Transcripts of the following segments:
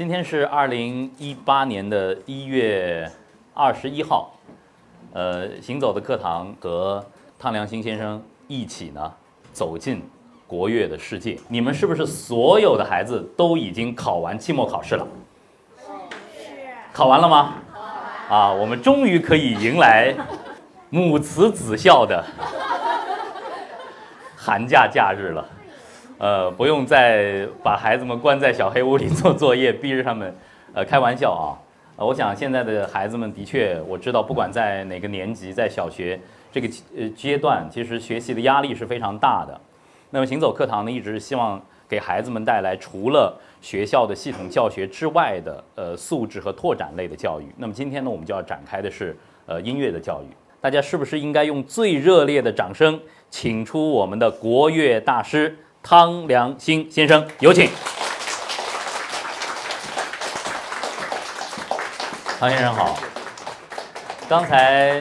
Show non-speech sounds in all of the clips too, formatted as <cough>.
今天是二零一八年的一月二十一号，呃，行走的课堂和汤良兴先生一起呢走进国乐的世界。你们是不是所有的孩子都已经考完期末考试了？考完了吗？啊，我们终于可以迎来母慈子孝的寒假假日了。呃，不用再把孩子们关在小黑屋里 <laughs> 做作业，逼着他们，呃，开玩笑啊。呃，我想现在的孩子们的确，我知道，不管在哪个年级，在小学这个呃阶段，其实学习的压力是非常大的。那么行走课堂呢，一直希望给孩子们带来除了学校的系统教学之外的呃素质和拓展类的教育。那么今天呢，我们就要展开的是呃音乐的教育。大家是不是应该用最热烈的掌声，请出我们的国乐大师？汤良兴先生，有请。汤先生好。刚才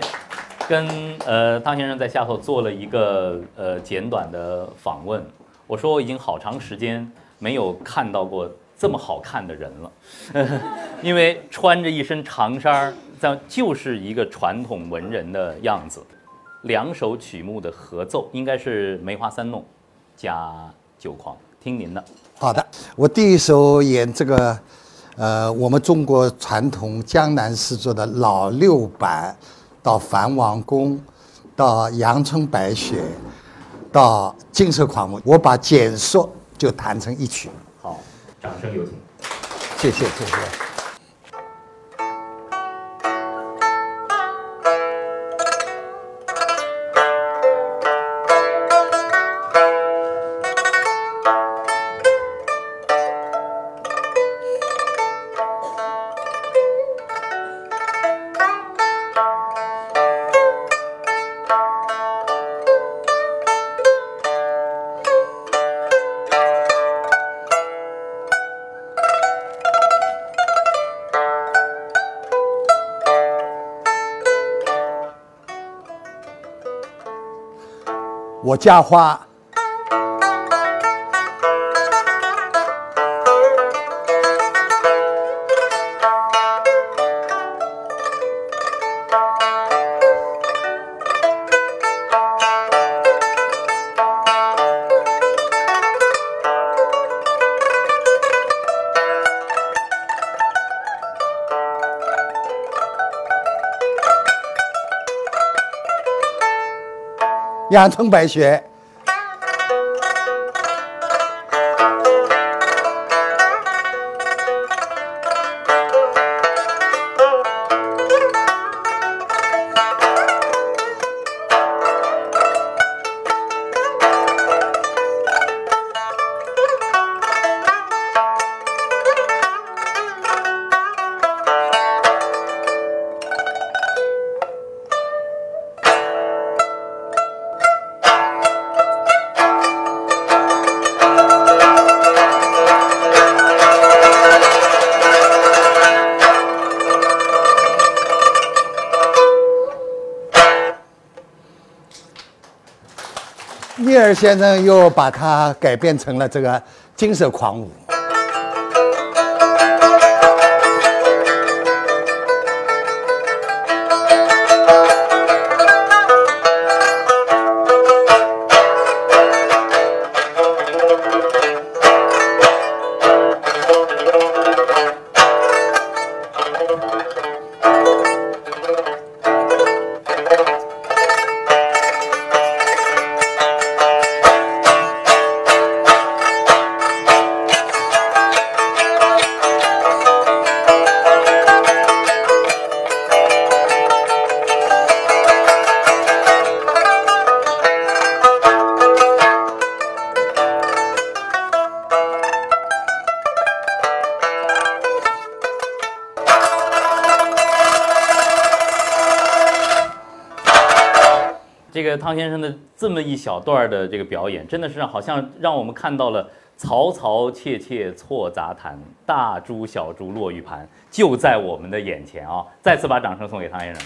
跟呃汤先生在下头做了一个呃简短的访问，我说我已经好长时间没有看到过这么好看的人了，<laughs> 因为穿着一身长衫儿，在就是一个传统文人的样子。两首曲目的合奏，应该是梅花三弄。加酒狂，听您的。好的，我第一首演这个，呃，我们中国传统江南诗作的老六版，到樊王宫，到阳春白雪，到金色狂舞，我把简说就弹成一曲。好，掌声有请。谢谢，谢谢。我家花。阳春白雪。先生又把它改变成了这个金色狂舞。汤先生的这么一小段的这个表演，真的是好像让我们看到了“嘈嘈切切错杂弹，大珠小珠落玉盘”，就在我们的眼前啊！再次把掌声送给汤先生。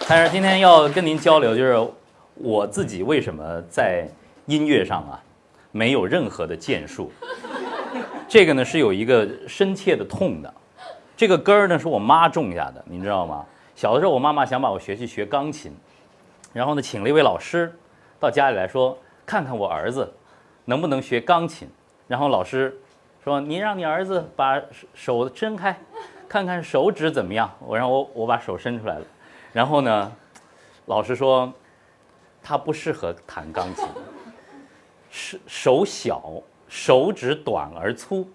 汤先生，今天要跟您交流，就是我自己为什么在音乐上啊没有任何的建树。这个呢是有一个深切的痛的，这个根儿呢是我妈种下的，你知道吗？小的时候我妈妈想把我学去学钢琴，然后呢请了一位老师到家里来说，看看我儿子能不能学钢琴。然后老师说：“你让你儿子把手伸开，看看手指怎么样。”我让我我把手伸出来了，然后呢，老师说他不适合弹钢琴，手手小，手指短而粗，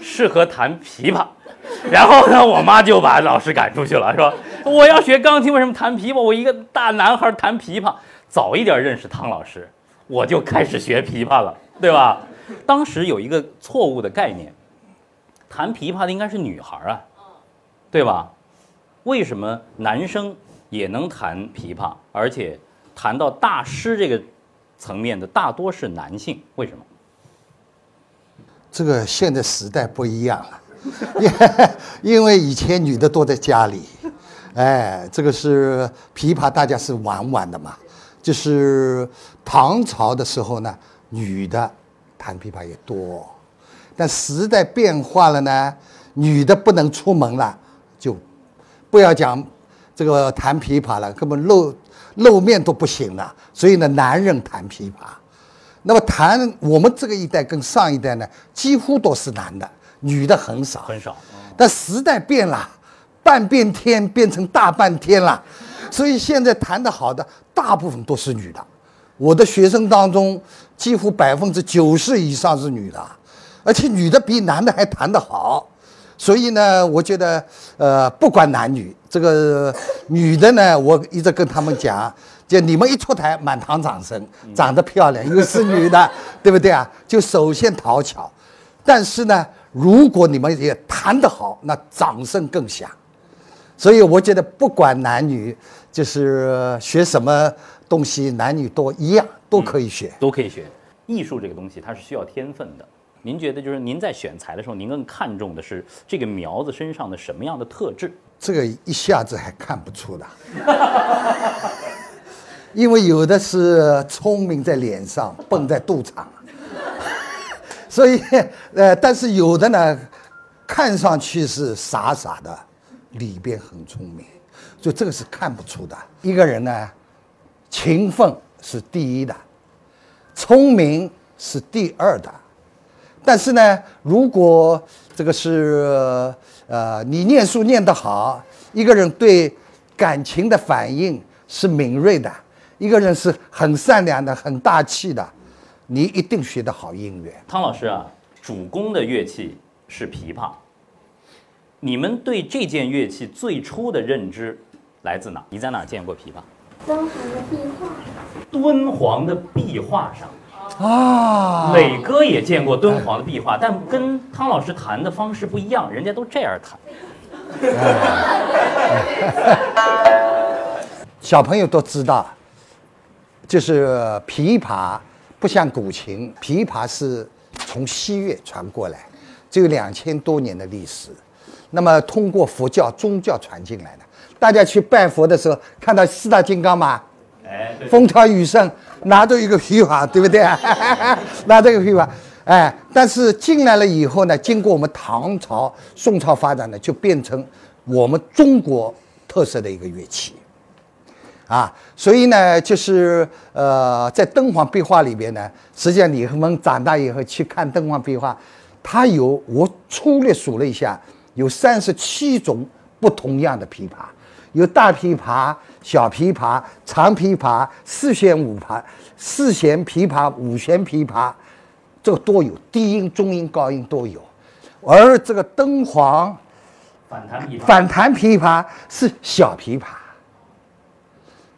适合弹琵琶。<laughs> 然后呢，我妈就把老师赶出去了，说我要学钢琴，为什么弹琵琶？我一个大男孩弹琵琶，早一点认识汤老师，我就开始学琵琶了，对吧？当时有一个错误的概念，弹琵琶的应该是女孩啊，对吧？为什么男生也能弹琵琶，而且弹到大师这个层面的大多是男性？为什么？这个现在时代不一样了，因 <laughs> 因为以前女的多在家里，哎，这个是琵琶，大家是玩玩的嘛。就是唐朝的时候呢，女的。弹琵琶也多，但时代变化了呢，女的不能出门了，就不要讲这个弹琵琶了，根本露露面都不行了。所以呢，男人弹琵琶，那么弹我们这个一代跟上一代呢，几乎都是男的，女的很少很少。但时代变了，半边天变成大半天了，所以现在弹得好的大部分都是女的。我的学生当中，几乎百分之九十以上是女的，而且女的比男的还弹得好，所以呢，我觉得，呃，不管男女，这个女的呢，我一直跟他们讲，就你们一出台，满堂掌声，长得漂亮又是女的，对不对啊？就首先讨巧，但是呢，如果你们也弹得好，那掌声更响。所以我觉得，不管男女，就是学什么。东西男女都一样，都可以学，都可以学。艺术这个东西，它是需要天分的。您觉得，就是您在选材的时候，您更看重的是这个苗子身上的什么样的特质？这个一下子还看不出的，<laughs> 因为有的是聪明在脸上，笨在肚肠，所以 <laughs> 呃，但是有的呢，看上去是傻傻的，里边很聪明，所以这个是看不出的。一个人呢。勤奋是第一的，聪明是第二的，但是呢，如果这个是呃，你念书念得好，一个人对感情的反应是敏锐的，一个人是很善良的、很大气的，你一定学得好音乐。汤老师啊，主攻的乐器是琵琶，你们对这件乐器最初的认知来自哪？你在哪见过琵琶？敦煌的壁画，敦煌的壁画上啊，磊哥也见过敦煌的壁画，但跟汤老师弹的方式不一样，人家都这样弹。小朋友都知道，就是琵琶不像古琴，琵琶是从西岳传过来，只有两千多年的历史，那么通过佛教宗教传进来的。大家去拜佛的时候，看到四大金刚吗？哎，风调雨顺，拿着一个琵琶，对不对啊？<laughs> 拿着一个琵琶，哎，但是进来了以后呢，经过我们唐朝、宋朝发展呢，就变成我们中国特色的一个乐器，啊，所以呢，就是呃，在敦煌壁画里边呢，实际上你们长大以后去看敦煌壁画，它有我粗略数了一下，有三十七种不同样的琵琶。有大琵琶、小琵琶、长琵琶、四弦五琶、四弦琵琶、五弦琵琶，这个都有，低音、中音、高音都有。而这个敦煌反弹琵琶，反弹琵琶是小琵琶。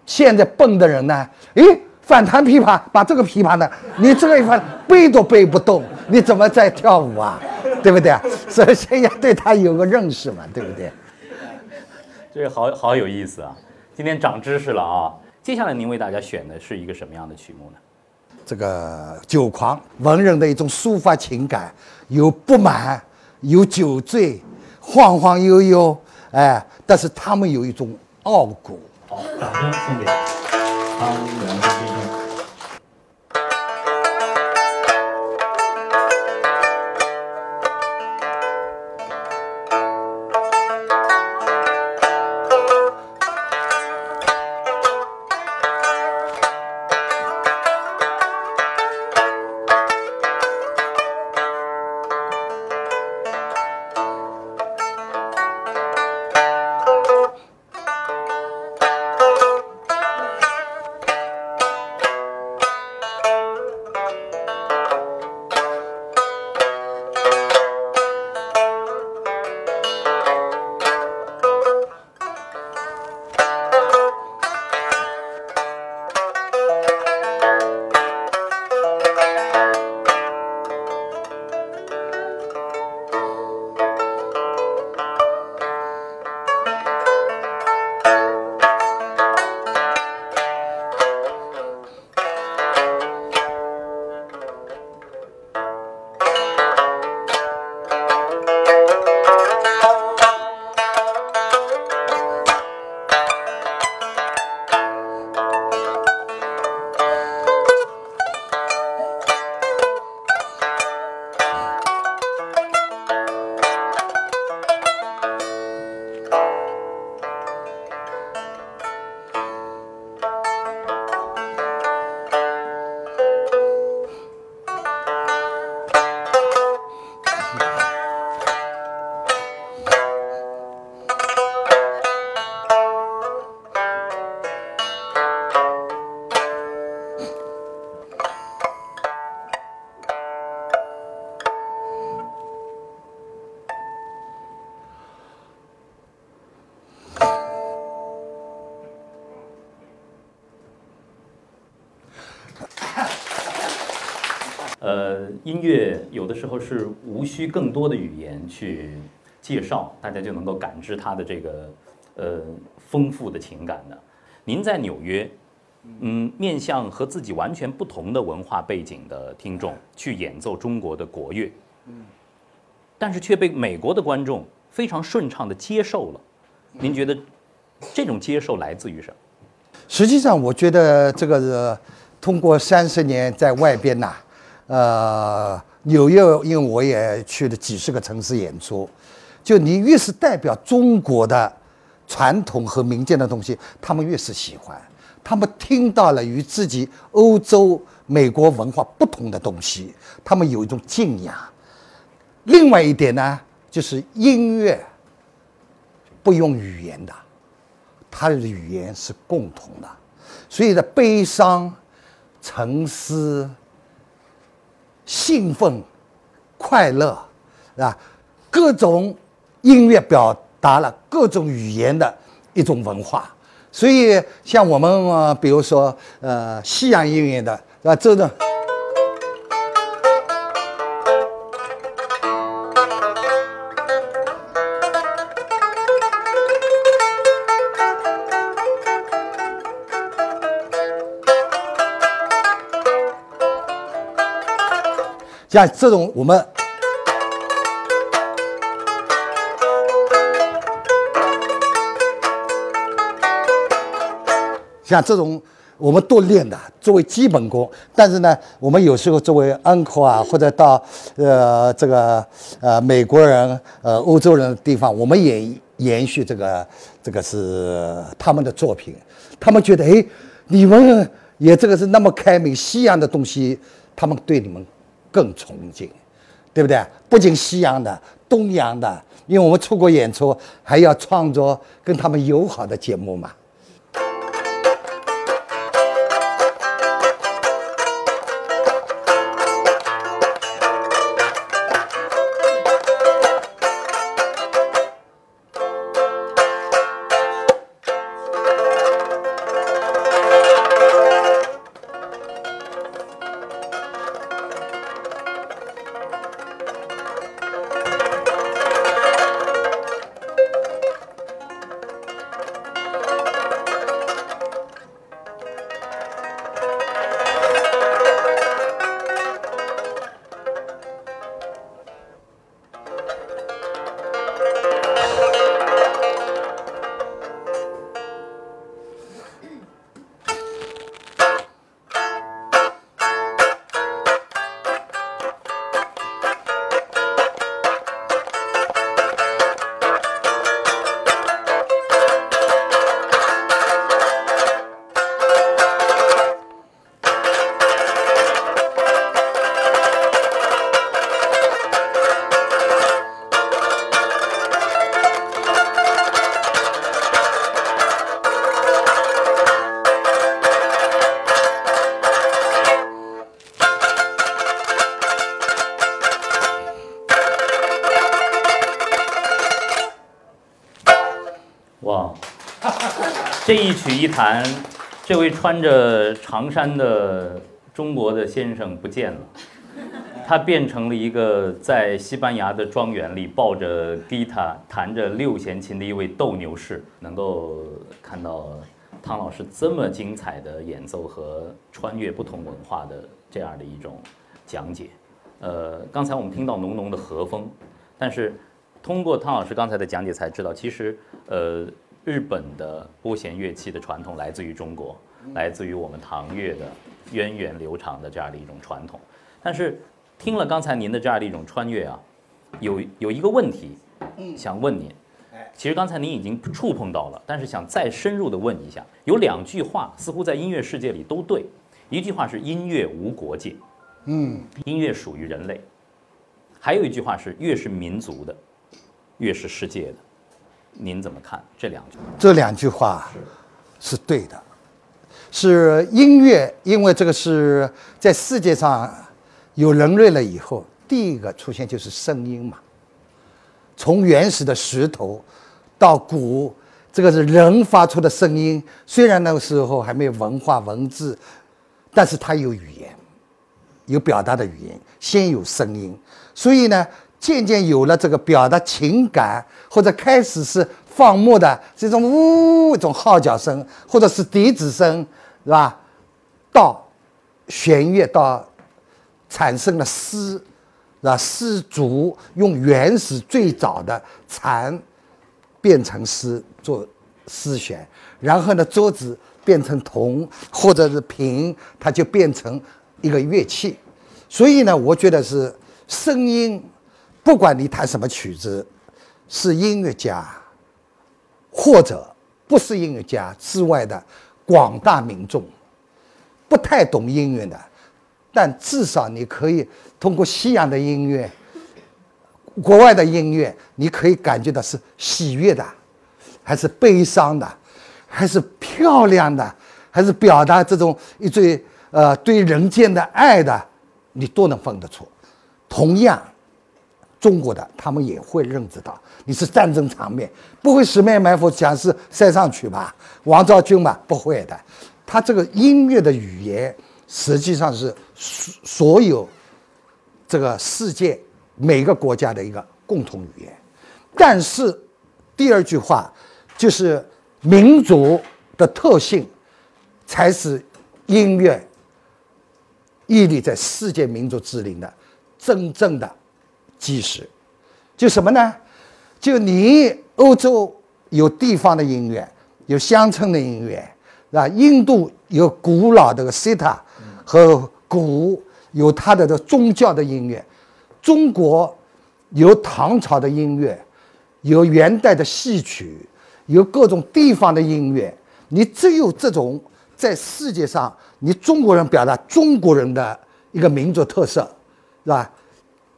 现在笨的人呢，诶，反弹琵琶，把这个琵琶呢，你这个一翻背都背不动，你怎么在跳舞啊？<laughs> 对不对？所以先要对他有个认识嘛，对不对？这个好好有意思啊！今天长知识了啊！接下来您为大家选的是一个什么样的曲目呢？这个酒狂文人的一种抒发情感，有不满，有酒醉，晃晃悠悠，哎，但是他们有一种傲骨。好，掌声送给汤圆。时候是无需更多的语言去介绍，大家就能够感知它的这个呃丰富的情感的。您在纽约，嗯，面向和自己完全不同的文化背景的听众去演奏中国的国乐，嗯，但是却被美国的观众非常顺畅的接受了。您觉得这种接受来自于什么？实际上，我觉得这个是通过三十年在外边呐，呃，纽约，因为我也去了几十个城市演出，就你越是代表中国的传统和民间的东西，他们越是喜欢。他们听到了与自己欧洲、美国文化不同的东西，他们有一种敬仰。另外一点呢，就是音乐不用语言的。他的语言是共同的，所以的悲伤、沉思、兴奋、快乐，是吧？各种音乐表达了各种语言的一种文化。所以，像我们，比如说呃，西洋音乐的，是吧？这种。像这种我们，像这种我们都练的，作为基本功。但是呢，我们有时候作为 uncle 啊，或者到呃这个呃美国人、呃欧洲人的地方，我们也延续这个这个是他们的作品。他们觉得，哎，你们也这个是那么开明，西洋的东西，他们对你们。更崇敬，对不对？不仅西洋的、东洋的，因为我们出国演出，还要创作跟他们友好的节目嘛。曲一弹，这位穿着长衫的中国的先生不见了，他变成了一个在西班牙的庄园里抱着吉他弹着六弦琴的一位斗牛士。能够看到汤老师这么精彩的演奏和穿越不同文化的这样的一种讲解。呃，刚才我们听到浓浓的和风，但是通过汤老师刚才的讲解才知道，其实呃。日本的拨弦乐器的传统来自于中国，来自于我们唐乐的源远流长的这样的一种传统。但是听了刚才您的这样的一种穿越啊，有有一个问题，想问您。其实刚才您已经触碰到了，但是想再深入的问一下，有两句话似乎在音乐世界里都对。一句话是音乐无国界，嗯，音乐属于人类。还有一句话是越是民族的，越是世界的。您怎么看这两句？这两句话是对的，是音乐，因为这个是在世界上有人类了以后，第一个出现就是声音嘛。从原始的石头到鼓，这个是人发出的声音。虽然那个时候还没有文化文字，但是它有语言，有表达的语言，先有声音，所以呢，渐渐有了这个表达情感，或者开始是放牧的这种呜一种号角声，或者是笛子声，是吧？到弦乐到产生了丝，是吧？丝竹用原始最早的蝉变成丝做丝弦，然后呢，桌子变成铜或者是瓶，它就变成一个乐器。所以呢，我觉得是声音，不管你弹什么曲子，是音乐家或者不是音乐家之外的广大民众，不太懂音乐的，但至少你可以通过西洋的音乐、国外的音乐，你可以感觉到是喜悦的，还是悲伤的，还是漂亮的，还是表达这种一最呃对人间的爱的。你都能分得出，同样，中国的他们也会认知到你是战争场面，不会十面埋伏讲是塞上去吧？王昭君吧，不会的。他这个音乐的语言实际上是所所有这个世界每个国家的一个共同语言。但是第二句话就是民族的特性才是音乐。屹立在世界民族之林的真正的基石，就什么呢？就你欧洲有地方的音乐，有乡村的音乐，是吧？印度有古老的西塔和鼓，有它的的宗教的音乐；中国有唐朝的音乐，有元代的戏曲，有各种地方的音乐。你只有这种在世界上。你中国人表达中国人的一个民族特色，是吧？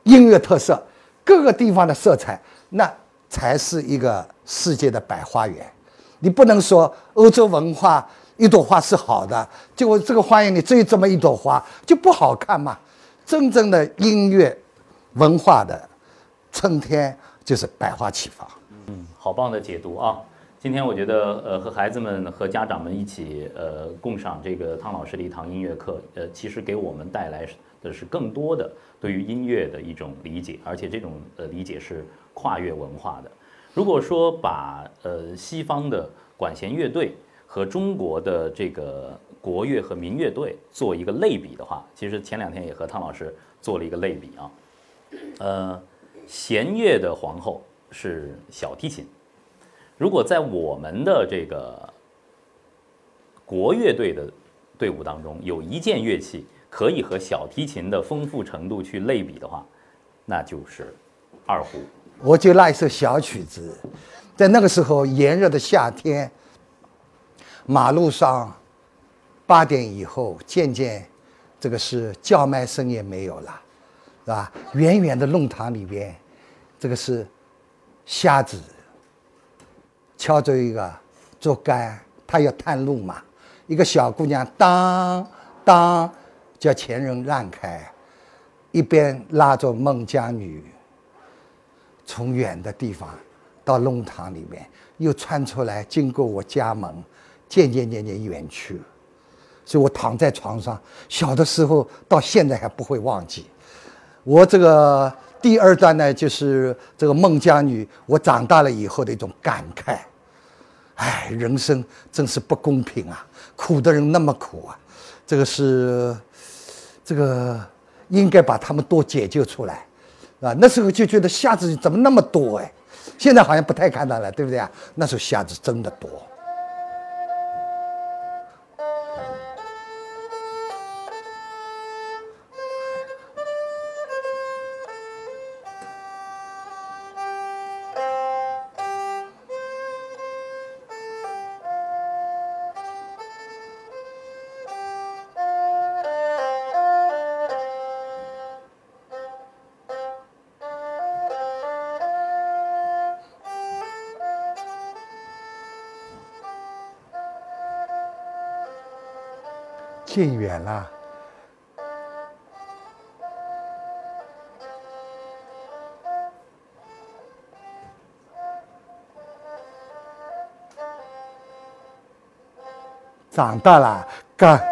音乐特色，各个地方的色彩，那才是一个世界的百花园。你不能说欧洲文化一朵花是好的，结果这个花园里只有这么一朵花，就不好看嘛。真正的音乐文化的春天就是百花齐放。嗯，好棒的解读啊！今天我觉得，呃，和孩子们和家长们一起，呃，共赏这个汤老师的一堂音乐课，呃，其实给我们带来的是更多的对于音乐的一种理解，而且这种呃理解是跨越文化的。如果说把呃西方的管弦乐队和中国的这个国乐和民乐队做一个类比的话，其实前两天也和汤老师做了一个类比啊，呃，弦乐的皇后是小提琴。如果在我们的这个国乐队的队伍当中，有一件乐器可以和小提琴的丰富程度去类比的话，那就是二胡。我就那一首小曲子，在那个时候炎热的夏天，马路上八点以后，渐渐这个是叫卖声也没有了，是吧？远远的弄堂里边，这个是瞎子。敲着一个竹竿，他要探路嘛。一个小姑娘当当叫前人让开，一边拉着孟姜女，从远的地方到弄堂里面，又穿出来，经过我家门，渐渐渐渐远去。所以我躺在床上，小的时候到现在还不会忘记。我这个第二段呢，就是这个孟姜女，我长大了以后的一种感慨。哎，人生真是不公平啊！苦的人那么苦啊，这个是，这个应该把他们多解救出来，啊，那时候就觉得瞎子怎么那么多哎，现在好像不太看到了，对不对啊？那时候瞎子真的多。远了，长大了，干。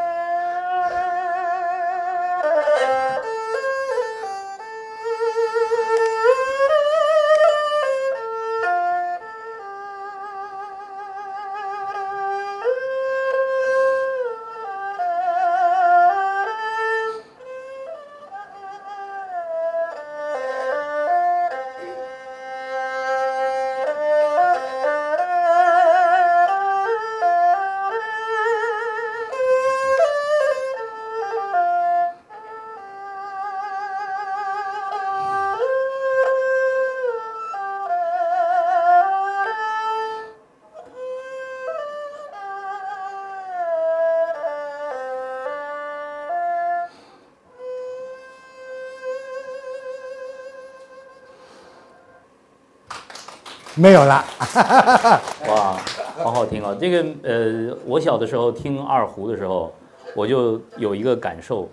没有了。<laughs> 哇，好好听啊！这个呃，我小的时候听二胡的时候，我就有一个感受，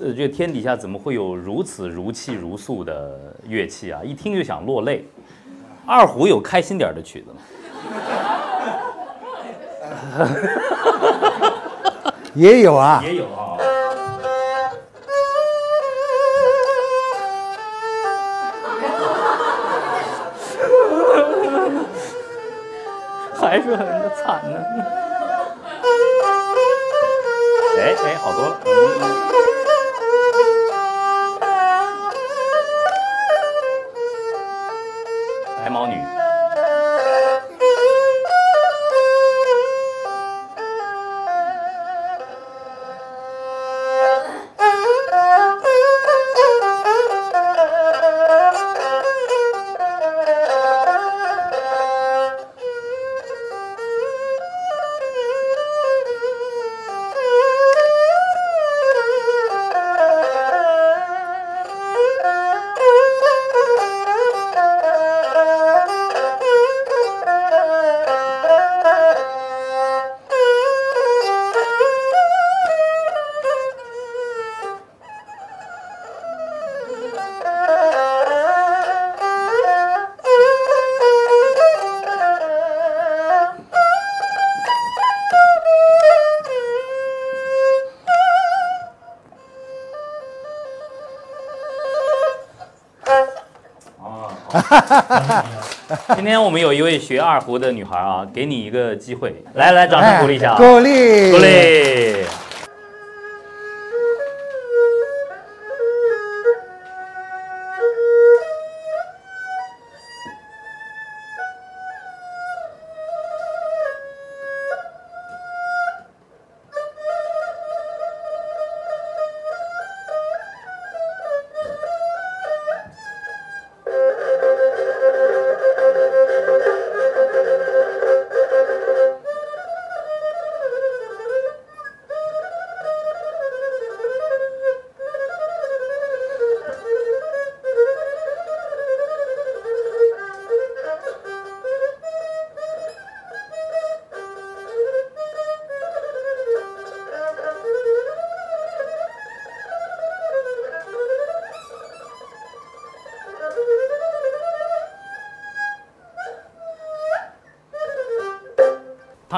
呃，这天底下怎么会有如此如泣如诉的乐器啊？一听就想落泪。二胡有开心点的曲子吗？<laughs> 也有啊，也有啊。还是很惨呢。哎哎，好多了。嗯 <laughs> 今天我们有一位学二胡的女孩啊，给你一个机会，来来，掌声鼓励一下啊！鼓励，鼓励。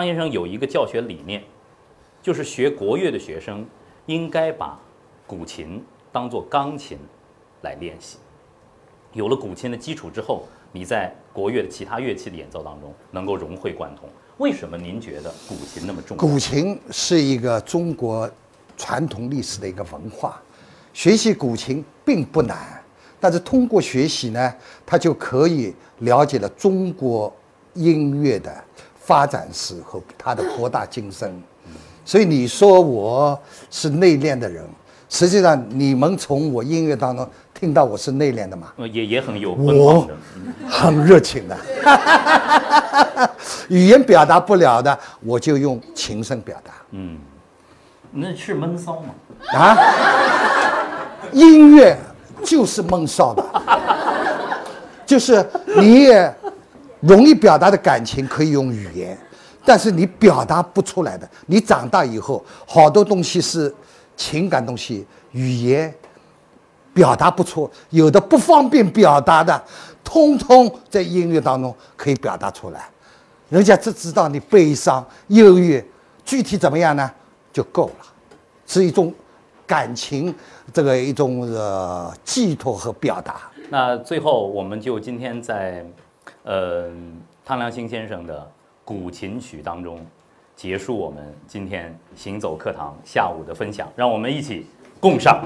张先生有一个教学理念，就是学国乐的学生应该把古琴当做钢琴来练习。有了古琴的基础之后，你在国乐的其他乐器的演奏当中能够融会贯通。为什么您觉得古琴那么重要？古琴是一个中国传统历史的一个文化，学习古琴并不难，但是通过学习呢，他就可以了解了中国音乐的发展史和它的博大精深。所以你说我是内敛的人，实际上你们从我音乐当中听到我是内敛的嘛？呃也也很有我。很热情的，<laughs> 语言表达不了的，我就用琴声表达。嗯，那是闷骚吗？啊，音乐就是闷骚的，就是你也容易表达的感情可以用语言，但是你表达不出来的，你长大以后好多东西是情感东西，语言表达不出，有的不方便表达的，通通在音乐当中可以表达出来，人家只知道你悲伤、忧郁，具体怎么样呢，就够了。是一种感情，这个一种呃寄托和表达。那最后，我们就今天在，呃，汤良兴先生的古琴曲当中，结束我们今天行走课堂下午的分享，让我们一起共赏。